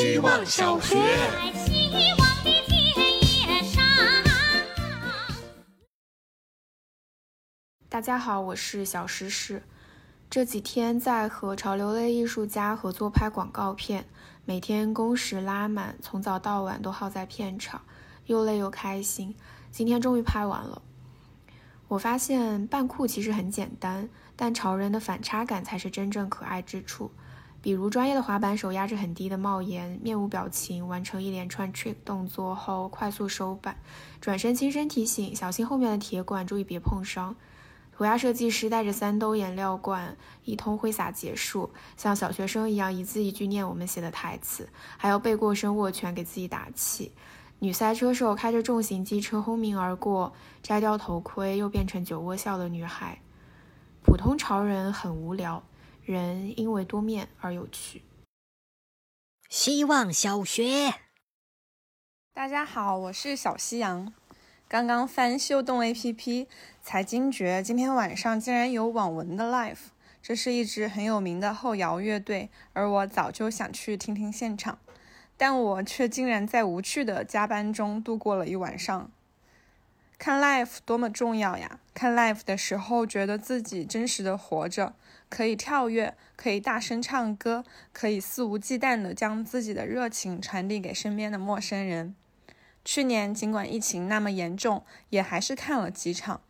希望小学。希望的田野上。大家好，我是小诗诗。这几天在和潮流类艺术家合作拍广告片，每天工时拉满，从早到晚都耗在片场，又累又开心。今天终于拍完了。我发现扮酷其实很简单，但潮人的反差感才是真正可爱之处。比如专业的滑板手压着很低的帽檐，面无表情，完成一连串 trick 动作后快速收板，转身轻声提醒小心后面的铁管，注意别碰伤。涂鸦设计师带着三兜颜料罐，一通挥洒结束，像小学生一样一字一句念我们写的台词，还要背过身握拳给自己打气。女赛车手开着重型机车轰鸣而过，摘掉头盔又变成酒窝笑的女孩。普通潮人很无聊，人因为多面而有趣。希望小学。大家好，我是小夕阳。刚刚翻秀动 APP，才惊觉今天晚上竟然有网文的 live。这是一支很有名的后摇乐队，而我早就想去听听现场，但我却竟然在无趣的加班中度过了一晚上。看 live 多么重要呀！看 live 的时候，觉得自己真实的活着，可以跳跃，可以大声唱歌，可以肆无忌惮地将自己的热情传递给身边的陌生人。去年尽管疫情那么严重，也还是看了几场。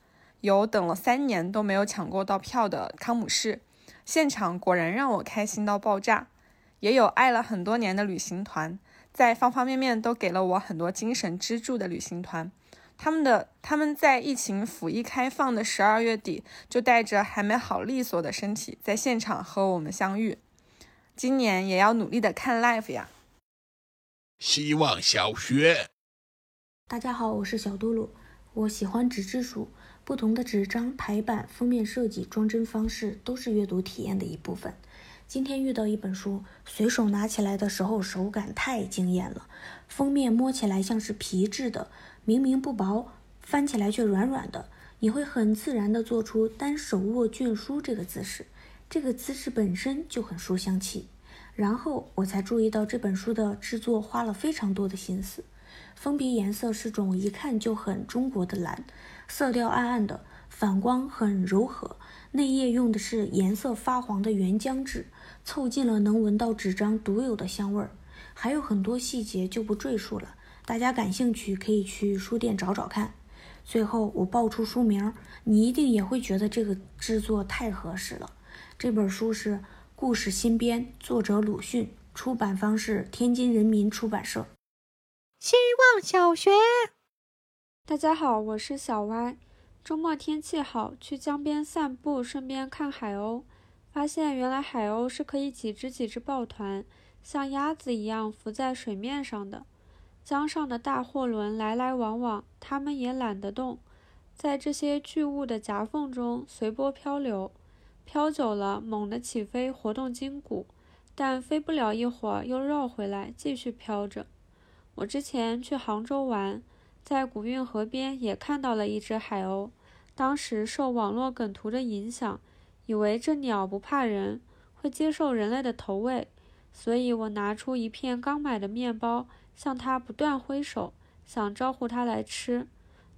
有等了三年都没有抢过到票的康姆士，现场果然让我开心到爆炸。也有爱了很多年的旅行团，在方方面面都给了我很多精神支柱的旅行团。他们的他们在疫情甫一开放的十二月底，就带着还没好利索的身体在现场和我们相遇。今年也要努力的看 live 呀！希望小学。大家好，我是小嘟噜。我喜欢纸质书，不同的纸张、排版、封面设计、装帧方式都是阅读体验的一部分。今天遇到一本书，随手拿起来的时候手感太惊艳了。封面摸起来像是皮质的，明明不薄，翻起来却软软的。你会很自然地做出单手握卷书这个姿势，这个姿势本身就很书香气。然后我才注意到这本书的制作花了非常多的心思。封皮颜色是种一看就很中国的蓝，色调暗暗的，反光很柔和。内页用的是颜色发黄的原浆纸，凑近了能闻到纸张独有的香味儿。还有很多细节就不赘述了，大家感兴趣可以去书店找找看。最后我报出书名，你一定也会觉得这个制作太合适了。这本书是《故事新编》，作者鲁迅，出版方是天津人民出版社。希望小学。大家好，我是小歪。周末天气好，去江边散步，顺便看海鸥。发现原来海鸥是可以几只几只抱团，像鸭子一样浮在水面上的。江上的大货轮来来往往，它们也懒得动，在这些巨物的夹缝中随波漂流。漂久了，猛地起飞，活动筋骨，但飞不了一会儿，又绕回来，继续飘着。我之前去杭州玩，在古运河边也看到了一只海鸥。当时受网络梗图的影响，以为这鸟不怕人，会接受人类的投喂，所以我拿出一片刚买的面包，向它不断挥手，想招呼它来吃。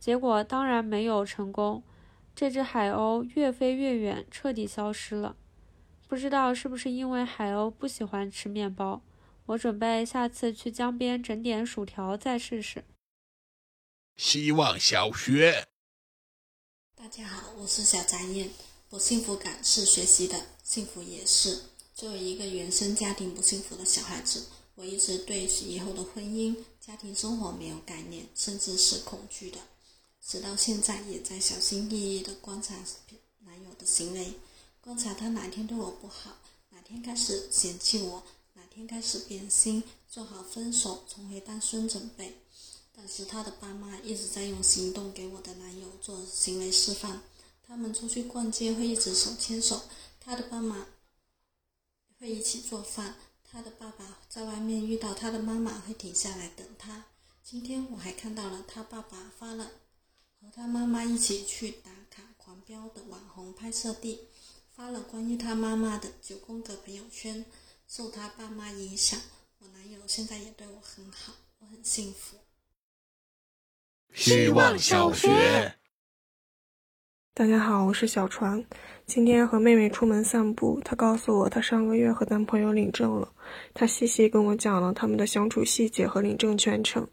结果当然没有成功，这只海鸥越飞越远，彻底消失了。不知道是不是因为海鸥不喜欢吃面包。我准备下次去江边整点薯条再试试。希望小学。大家好，我是小张燕。不幸福感是学习的，幸福也是。作为一个原生家庭不幸福的小孩子，我一直对以后的婚姻、家庭生活没有概念，甚至是恐惧的。直到现在，也在小心翼翼地观察男友的行为，观察他哪天对我不好，哪天开始嫌弃我。哪天开始变心，做好分手、重回单身准备。但是他的爸妈一直在用行动给我的男友做行为示范。他们出去逛街会一直手牵手，他的爸妈会一起做饭。他的爸爸在外面遇到他的妈妈会停下来等他。今天我还看到了他爸爸发了和他妈妈一起去打卡狂飙的网红拍摄地，发了关于他妈妈的九宫格朋友圈。受他爸妈影响，我男友现在也对我很好，我很幸福。希望小学。大家好，我是小船。今天和妹妹出门散步，她告诉我她上个月和男朋友领证了。她细细跟我讲了他们的相处细节和领证全程。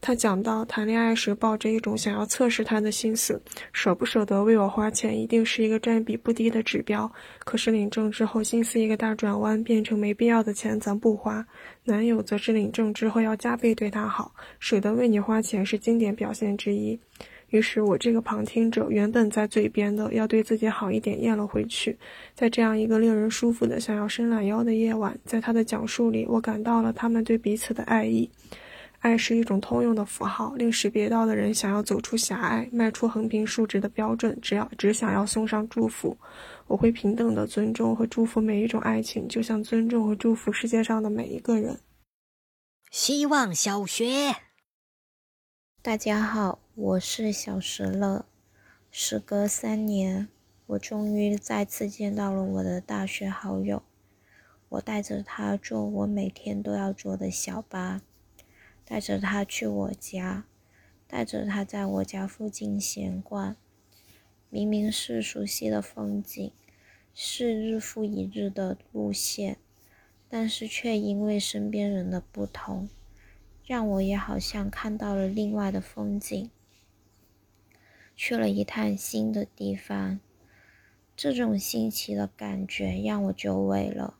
她讲到谈恋爱时抱着一种想要测试他的心思，舍不舍得为我花钱，一定是一个占比不低的指标。可是领证之后，心思一个大转弯，变成没必要的钱咱不花。男友则是领证之后要加倍对她好，舍得为你花钱是经典表现之一。于是我这个旁听者，原本在嘴边的要对自己好一点，咽了回去。在这样一个令人舒服的想要伸懒腰的夜晚，在他的讲述里，我感到了他们对彼此的爱意。爱是一种通用的符号，令识别到的人想要走出狭隘，迈出横平竖直的标准，只要只想要送上祝福。我会平等的尊重和祝福每一种爱情，就像尊重和祝福世界上的每一个人。希望小学。大家好，我是小石乐。时隔三年，我终于再次见到了我的大学好友。我带着他坐我每天都要坐的小巴。带着他去我家，带着他在我家附近闲逛。明明是熟悉的风景，是日复一日的路线，但是却因为身边人的不同，让我也好像看到了另外的风景，去了一趟新的地方。这种新奇的感觉让我久违了。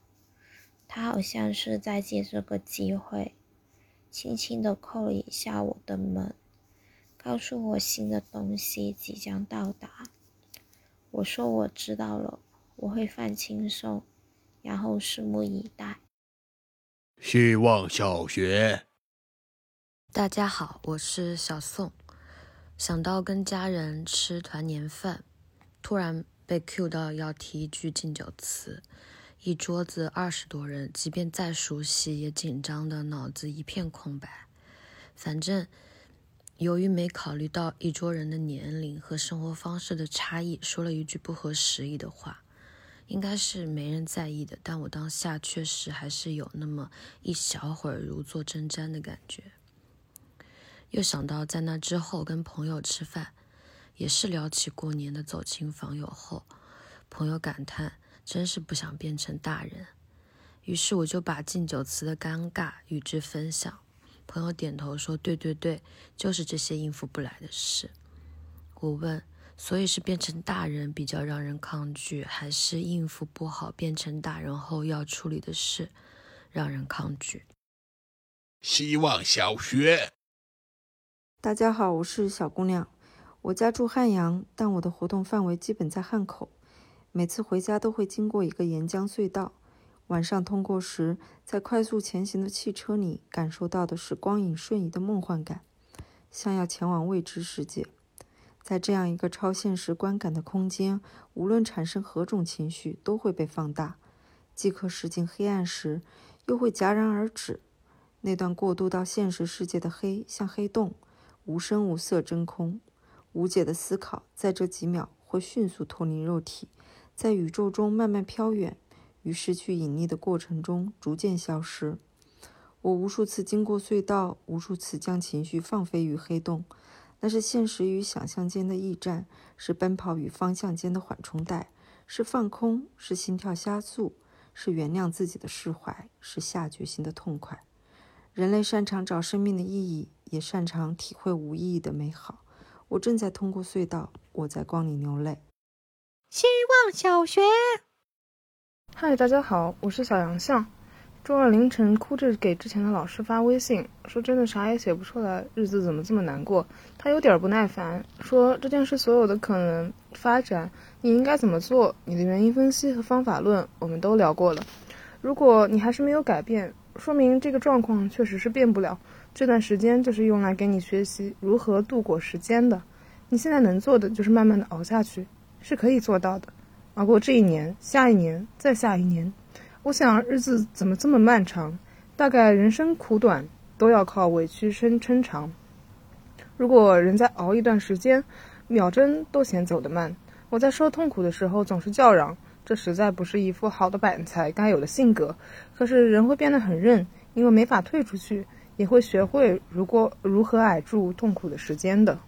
他好像是在借这个机会。轻轻地叩了一下我的门，告诉我新的东西即将到达。我说我知道了，我会放轻松，然后拭目以待。希望小学。大家好，我是小宋。想到跟家人吃团年饭，突然被 Q 到要提一句敬酒词。一桌子二十多人，即便再熟悉，也紧张的脑子一片空白。反正，由于没考虑到一桌人的年龄和生活方式的差异，说了一句不合时宜的话，应该是没人在意的。但我当下确实还是有那么一小会儿如坐针毡的感觉。又想到在那之后跟朋友吃饭，也是聊起过年的走亲访友后，朋友感叹。真是不想变成大人，于是我就把敬酒词的尴尬与之分享。朋友点头说：“对对对，就是这些应付不来的事。”我问：“所以是变成大人比较让人抗拒，还是应付不好变成大人后要处理的事让人抗拒？”希望小学。大家好，我是小姑娘，我家住汉阳，但我的活动范围基本在汉口。每次回家都会经过一个沿江隧道，晚上通过时，在快速前行的汽车里感受到的是光影瞬移的梦幻感，像要前往未知世界。在这样一个超现实观感的空间，无论产生何种情绪，都会被放大，即刻驶进黑暗时，又会戛然而止。那段过渡到现实世界的黑，像黑洞，无声无色真空，无解的思考，在这几秒会迅速脱离肉体。在宇宙中慢慢飘远，于失去引力的过程中逐渐消失。我无数次经过隧道，无数次将情绪放飞于黑洞。那是现实与想象间的驿站，是奔跑与方向间的缓冲带，是放空，是心跳加速，是原谅自己的释怀，是下决心的痛快。人类擅长找生命的意义，也擅长体会无意义的美好。我正在通过隧道，我在光里流泪。希望小学。嗨，大家好，我是小杨向。周二凌晨哭着给之前的老师发微信，说真的啥也写不出来，日子怎么这么难过？他有点不耐烦，说这件事所有的可能发展，你应该怎么做？你的原因分析和方法论我们都聊过了。如果你还是没有改变，说明这个状况确实是变不了。这段时间就是用来给你学习如何度过时间的。你现在能做的就是慢慢的熬下去。是可以做到的，熬过这一年，下一年，再下一年。我想日子怎么这么漫长？大概人生苦短，都要靠委屈撑撑长。如果人在熬一段时间，秒针都嫌走得慢。我在受痛苦的时候总是叫嚷，这实在不是一副好的板材该有的性格。可是人会变得很韧因为没法退出去也会学会如果如何挨住痛苦的时间的。